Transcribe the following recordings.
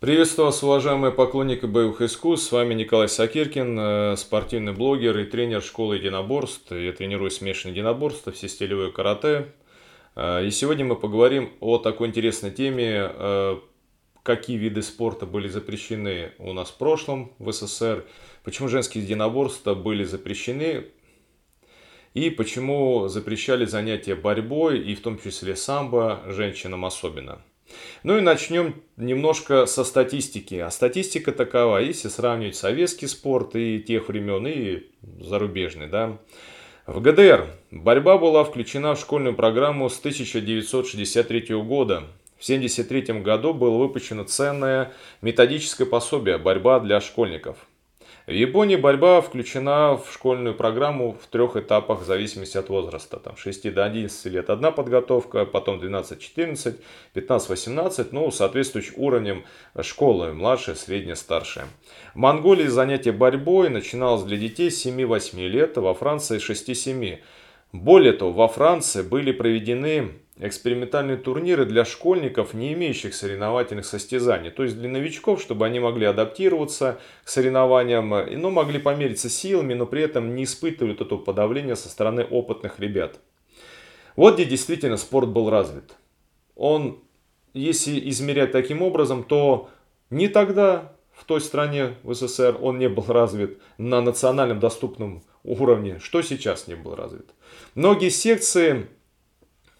Приветствую вас, уважаемые поклонники боевых искусств. С вами Николай Сакиркин, э, спортивный блогер и тренер школы единоборств. Я тренирую смешанное единоборство, все стилевое карате. Э, и сегодня мы поговорим о такой интересной теме, э, какие виды спорта были запрещены у нас в прошлом в СССР, почему женские единоборства были запрещены, и почему запрещали занятия борьбой, и в том числе самбо, женщинам особенно – ну и начнем немножко со статистики. А статистика такова, если сравнивать советский спорт и тех времен, и зарубежный, да. В ГДР борьба была включена в школьную программу с 1963 года. В 1973 году было выпущено ценное методическое пособие «Борьба для школьников». В Японии борьба включена в школьную программу в трех этапах в зависимости от возраста. Там 6 до 11 лет одна подготовка, потом 12-14, 15-18, ну, соответствующим уровнем школы, младшая, средняя, старшая. В Монголии занятие борьбой начиналось для детей с 7-8 лет, а во Франции 6-7. Более того, во Франции были проведены экспериментальные турниры для школьников, не имеющих соревновательных состязаний. То есть для новичков, чтобы они могли адаптироваться к соревнованиям, но могли помериться силами, но при этом не испытывали вот этого подавления со стороны опытных ребят. Вот где действительно спорт был развит. Он, если измерять таким образом, то не тогда в той стране, в СССР, он не был развит на национальном доступном уровне, что сейчас не был развит. Многие секции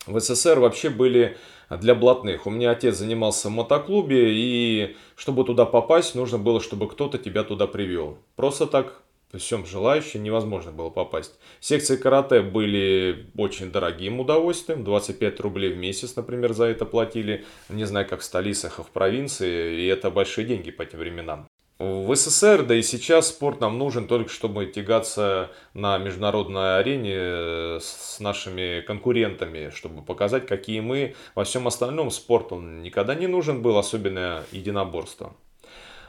в СССР вообще были для блатных. У меня отец занимался в мотоклубе, и чтобы туда попасть, нужно было, чтобы кто-то тебя туда привел. Просто так всем желающим невозможно было попасть. Секции карате были очень дорогим удовольствием. 25 рублей в месяц, например, за это платили. Не знаю, как в столицах, а в провинции. И это большие деньги по тем временам. В СССР, да и сейчас спорт нам нужен только чтобы тягаться на международной арене э, с нашими конкурентами, чтобы показать, какие мы. Во всем остальном спорт он никогда не нужен был, особенно единоборство.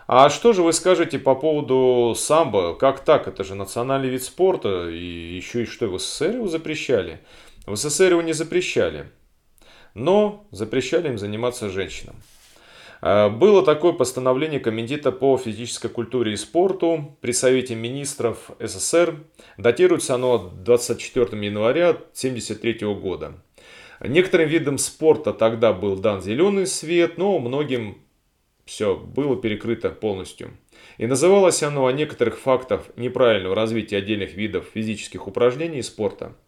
А что же вы скажете по поводу самбо? Как так? Это же национальный вид спорта, и еще и что, в СССР его запрещали? В СССР его не запрещали, но запрещали им заниматься женщинам. Э, было такое постановление Комитета по физической культуре и спорту при Совете министров СССР. Датируется оно 24 января 1973 года. Некоторым видам спорта тогда был дан зеленый свет, но многим все было перекрыто полностью. И называлось оно о некоторых фактах неправильного развития отдельных видов физических упражнений и спорта –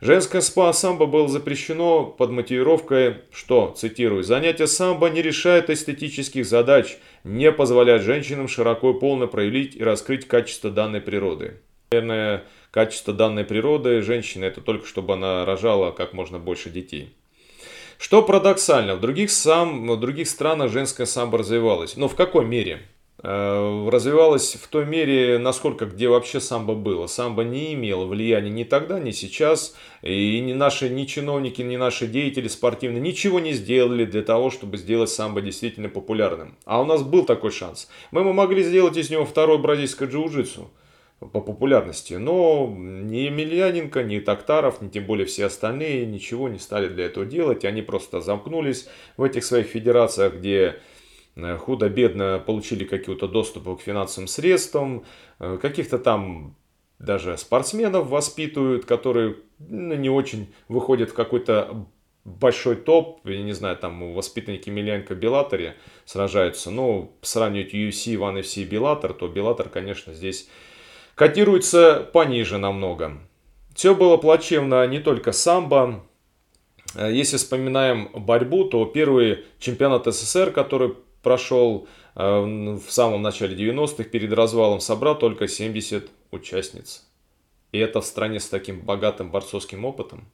Женское спа-самбо было запрещено под мотивировкой, что, цитирую, «занятие самбо не решает эстетических задач, не позволяет женщинам широко и полно проявить и раскрыть качество данной природы». Наверное, качество данной природы женщины – это только чтобы она рожала как можно больше детей. Что парадоксально, в других, сам, в других странах женское самбо развивалось. Но в какой мере? Э, развивалась в той мере, насколько где вообще самбо было. Самбо не имело влияния ни тогда, ни сейчас. И ни наши ни чиновники, ни наши деятели спортивные ничего не сделали для того, чтобы сделать самбо действительно популярным. А у нас был такой шанс. Мы, могли сделать из него второй бразильское джиу-джитсу по популярности. Но ни Емельяненко, ни Токтаров, ни тем более все остальные ничего не стали для этого делать. Они просто замкнулись в этих своих федерациях, где худо-бедно получили какие-то доступы к финансовым средствам, э, каких-то там даже спортсменов воспитывают, которые ну, не очень выходят в какой-то большой топ, я не знаю, там воспитанники Миленко Беллаторе сражаются, но сравнивать UFC, One FC и Беллатор, то Беллатор, конечно, здесь котируется пониже намного. Все было плачевно не только самбо, э, если вспоминаем борьбу, то первый чемпионат СССР, который прошел э, в самом начале 90-х, перед развалом собрал только 70 участниц. И это в стране с таким богатым борцовским опытом.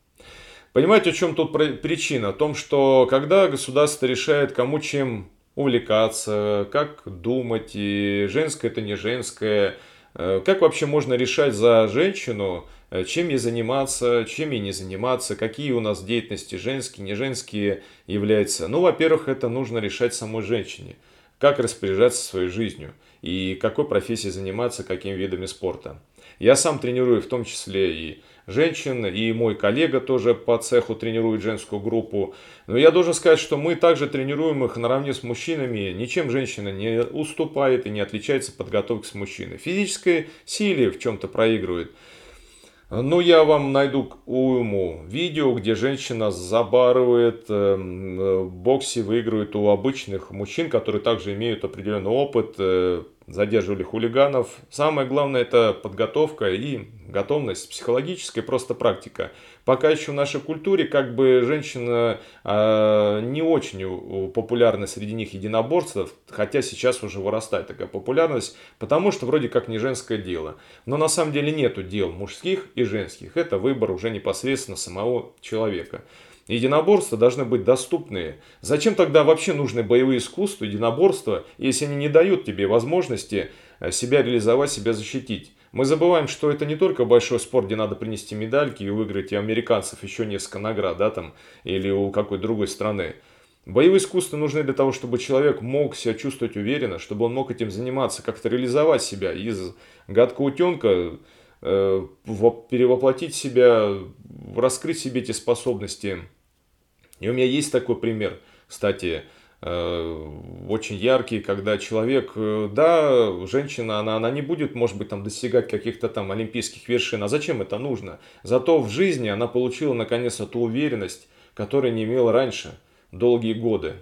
Понимаете, в чем тут причина? В том, что когда государство решает, кому чем увлекаться, как думать, и женское это не женское, э, как вообще можно решать за женщину, чем ей заниматься, чем ей не заниматься, какие у нас деятельности женские, не женские являются. Ну, во-первых, это нужно решать самой женщине, как распоряжаться своей жизнью и какой профессией заниматься, какими видами спорта. Я сам тренирую в том числе и женщин, и мой коллега тоже по цеху тренирует женскую группу. Но я должен сказать, что мы также тренируем их наравне с мужчинами. Ничем женщина не уступает и не отличается подготовкой с мужчиной. Физической силе в чем-то проигрывает. Ну, я вам найду уйму видео, где женщина забарывает, эм, э, боксе выигрывает у обычных мужчин, которые также имеют определенный опыт, э, задерживали хулиганов. Самое главное это подготовка и готовность, психологическая просто практика. Пока еще в нашей культуре как бы женщина э, не очень популярна среди них единоборцев, хотя сейчас уже вырастает такая популярность, потому что вроде как не женское дело. Но на самом деле нету дел мужских и женских, это выбор уже непосредственно самого человека. Единоборства должны быть доступные. Зачем тогда вообще нужны боевые искусства, единоборства, если они не дают тебе возможности э, себя реализовать, себя защитить? Мы забываем, что это не только большой спорт, где надо принести медальки и выиграть у американцев еще несколько наград, да, там, или у какой-то другой страны. Боевые искусства нужны для того, чтобы человек мог себя чувствовать уверенно, чтобы он мог этим заниматься, как-то реализовать себя из гадкого утенка, э, перевоплотить себя, раскрыть себе эти способности. И у меня есть такой пример, кстати, э, очень яркий, когда человек, э, да, женщина, она, она не будет, может быть, там достигать каких-то там олимпийских вершин, а зачем это нужно? Зато в жизни она получила наконец-то ту уверенность, которой не имела раньше, долгие годы.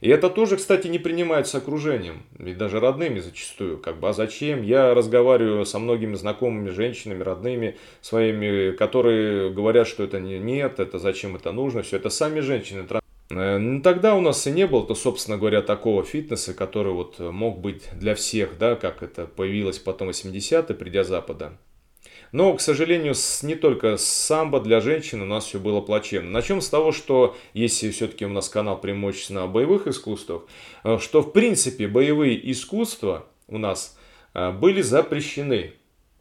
И это тоже, кстати, не принимается окружением, и даже родными зачастую. Как бы, а зачем? Я разговариваю со многими знакомыми женщинами, родными своими, которые говорят, что это не, нет, это зачем это нужно, все это сами женщины. Э, ну, тогда у нас и не было, то, собственно говоря, такого фитнеса, который вот мог быть для всех, да, как это появилось потом в 80-е, придя Запада. Но, к сожалению, с, не только с самбо для женщин у нас все было плачевно. Начнем с того, что если все-таки у нас канал преимущественно боевых искусствах, э, что в принципе боевые искусства у нас э, были запрещены.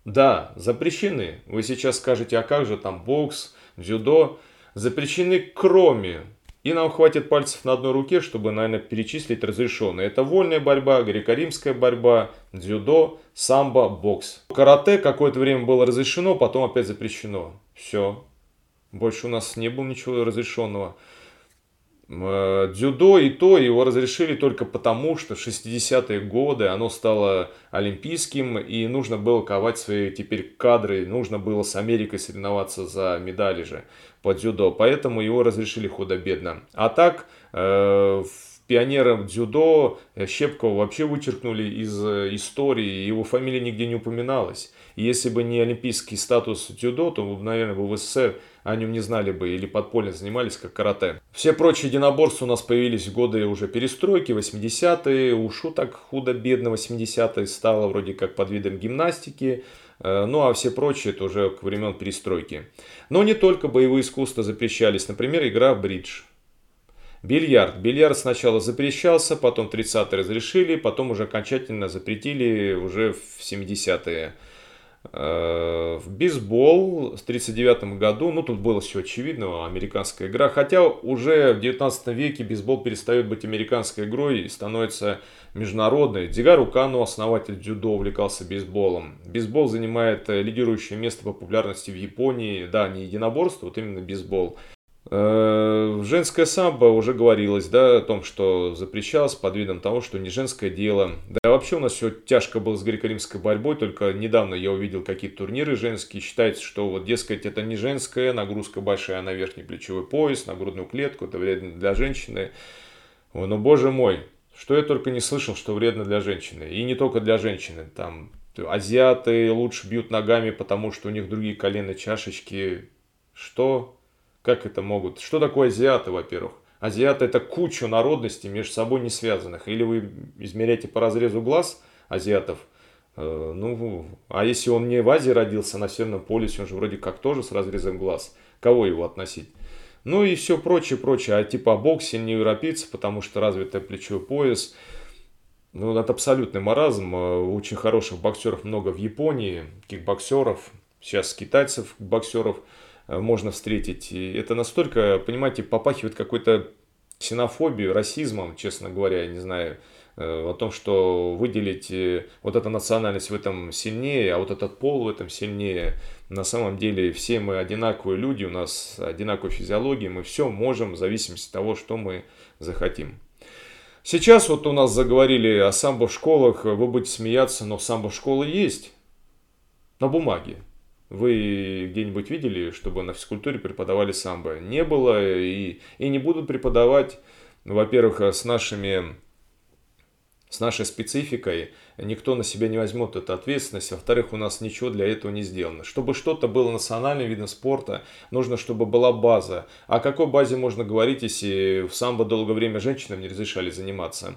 Да, запрещены. Вы сейчас скажете, а как же там бокс, дзюдо? Запрещены кроме и нам хватит пальцев на одной руке, чтобы, наверное, перечислить разрешенные. Это вольная борьба, греко-римская борьба, дзюдо, самбо, бокс. Карате какое-то время было разрешено, потом опять запрещено. Все. Больше у нас не было ничего разрешенного. Э, дзюдо и то его разрешили только потому, что в 60-е годы оно стало олимпийским, и нужно было ковать свои теперь кадры, нужно было с Америкой соревноваться за медали же по дзюдо, поэтому его разрешили худо-бедно. А так, э, пионером дзюдо Щепкова вообще вычеркнули из э, истории, его фамилия нигде не упоминалась. И если бы не олимпийский статус дзюдо, то, наверное, в СССР о нем не знали бы или подпольно занимались, как карате. Все прочие единоборства у нас появились в годы уже перестройки, 80-е, ушу так худо-бедно 80-е стало вроде как под видом гимнастики, э, ну а все прочие это уже к времен перестройки. Но не только боевые искусства запрещались, например, игра в бридж. Бильярд. Бильярд сначала запрещался, потом 30-е разрешили, потом уже окончательно запретили уже в 70-е. Э, в бейсбол в 1939 году, ну тут было все очевидно, американская игра, хотя уже в 19 веке бейсбол перестает быть американской игрой и становится международной. Дигару Кану, основатель дзюдо, увлекался бейсболом. Бейсбол занимает э, лидирующее место по популярности в Японии, да, не единоборство, вот именно бейсбол. Э, женское самбо уже говорилось, да, о том, что запрещалось под видом того, что не женское дело. Да вообще у нас все тяжко было с греко-римской борьбой, только недавно я увидел какие-то турниры женские. Считается, что вот, дескать, это не женская, нагрузка большая на верхний плечевой пояс, на грудную клетку, это вредно для женщины. Ой, ну боже мой, что я только не слышал, что вредно для женщины. И не только для женщины, там азиаты лучше бьют ногами, потому что у них другие коленные чашечки. Что? Как это могут? Что такое азиаты, во-первых? Азиаты это куча народностей между собой не связанных. Или вы измеряете по разрезу глаз азиатов, э, ну, а если он не в Азии родился, на Северном полюсе, он же вроде как тоже с разрезом глаз. Кого его относить? Ну и все прочее, прочее. А типа бокс не европейцы, потому что развитый плечевой пояс. Ну, это абсолютный маразм. Э, очень хороших боксеров много в Японии, кикбоксеров. Сейчас китайцев, боксеров – можно встретить. Это настолько, понимаете, попахивает какой-то ксенофобией, расизмом, честно говоря, я не знаю. о том, что выделить вот эта национальность в этом сильнее, а вот этот пол в этом сильнее. На самом деле все мы одинаковые люди, у нас одинаковая физиология, мы все можем в зависимости от того, что мы захотим. Сейчас вот у нас заговорили о самбо-школах, вы будете смеяться, но самбо-школы есть на бумаге. Вы где-нибудь видели, чтобы на физкультуре преподавали самбо? Не было и, и не будут преподавать, во-первых, с нашими с нашей спецификой никто на себя не возьмет эту ответственность. Во-вторых, у нас ничего для этого не сделано. Чтобы что-то было национальным видом спорта, нужно, чтобы была база. О какой базе можно говорить, если в самбо долгое время женщинам не разрешали заниматься?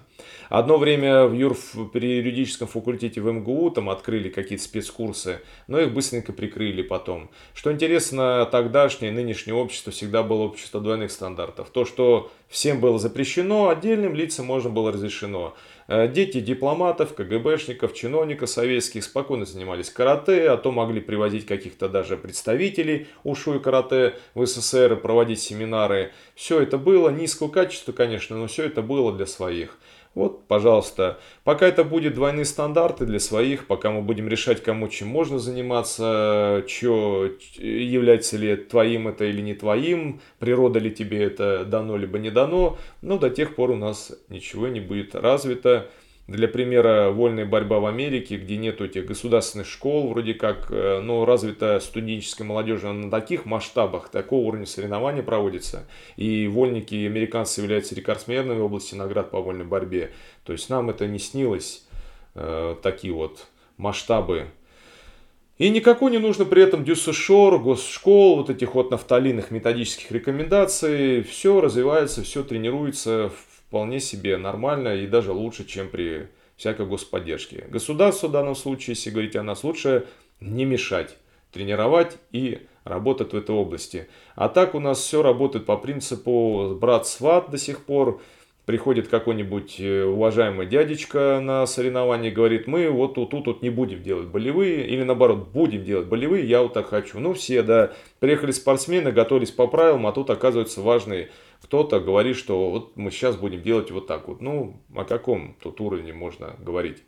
Одно время в юрф при юридическом факультете в МГУ там открыли какие-то спецкурсы, но их быстренько прикрыли потом. Что интересно, тогдашнее нынешнее общество всегда было общество двойных стандартов. То, что всем было запрещено, отдельным лицам можно было разрешено. Э, дети дипломатов, КГБшников, чиновников советских спокойно занимались карате, а то могли привозить каких-то даже представителей ушу и карате в СССР, проводить семинары. Все это было низкого качества, конечно, но все это было для своих. Вот, пожалуйста, пока это будет двойные стандарты для своих, пока мы будем решать, кому чем можно заниматься, что является ли твоим это или не твоим, природа ли тебе это дано либо не дано, но до тех пор у нас ничего не будет развито. Для примера, вольная борьба в Америке, где нет этих государственных школ, вроде как, э, но развита студенческая молодежь на таких масштабах, такого уровня соревнований проводится. И вольники американцы являются рекордсменами в области наград по вольной борьбе. То есть нам это не снилось, э, такие вот масштабы и никакой не нужно при этом дюссешор, госшкол, вот этих вот нафталинных методических рекомендаций. Все развивается, все тренируется вполне себе нормально и даже лучше, чем при всякой господдержке. Государству в данном случае, если говорить о нас, лучше не мешать, тренировать и работать в этой области. А так у нас все работает по принципу брат-сват до сих пор. Приходит какой-нибудь э, уважаемый дядечка на соревнование и говорит, мы вот тут, тут, тут не будем делать болевые, или наоборот, будем делать болевые, я вот так хочу. Ну все, да, приехали спортсмены, готовились по правилам, а тут оказывается важный кто-то говорит, что вот мы сейчас будем делать вот так вот. Ну, о каком тут уровне можно говорить?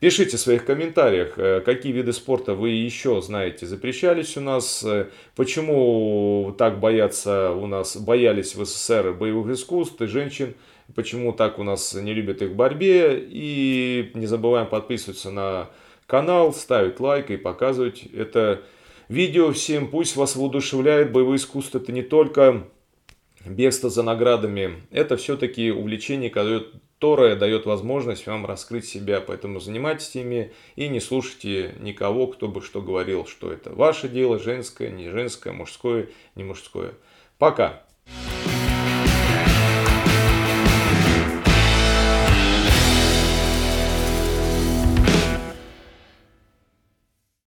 Пишите в своих комментариях, э, какие виды спорта вы еще знаете запрещались у нас, э, почему так боятся у нас, боялись в СССР боевых искусств и женщин, почему так у нас не любят их в борьбе. И не забываем подписываться на канал, ставить лайк и показывать это видео всем. Пусть вас воодушевляет боевое искусство. Это не только бегство за наградами. Это все-таки увлечение, которое дает возможность вам раскрыть себя. Поэтому занимайтесь ими и не слушайте никого, кто бы что говорил, что это ваше дело, женское, не женское, мужское, не мужское. Пока!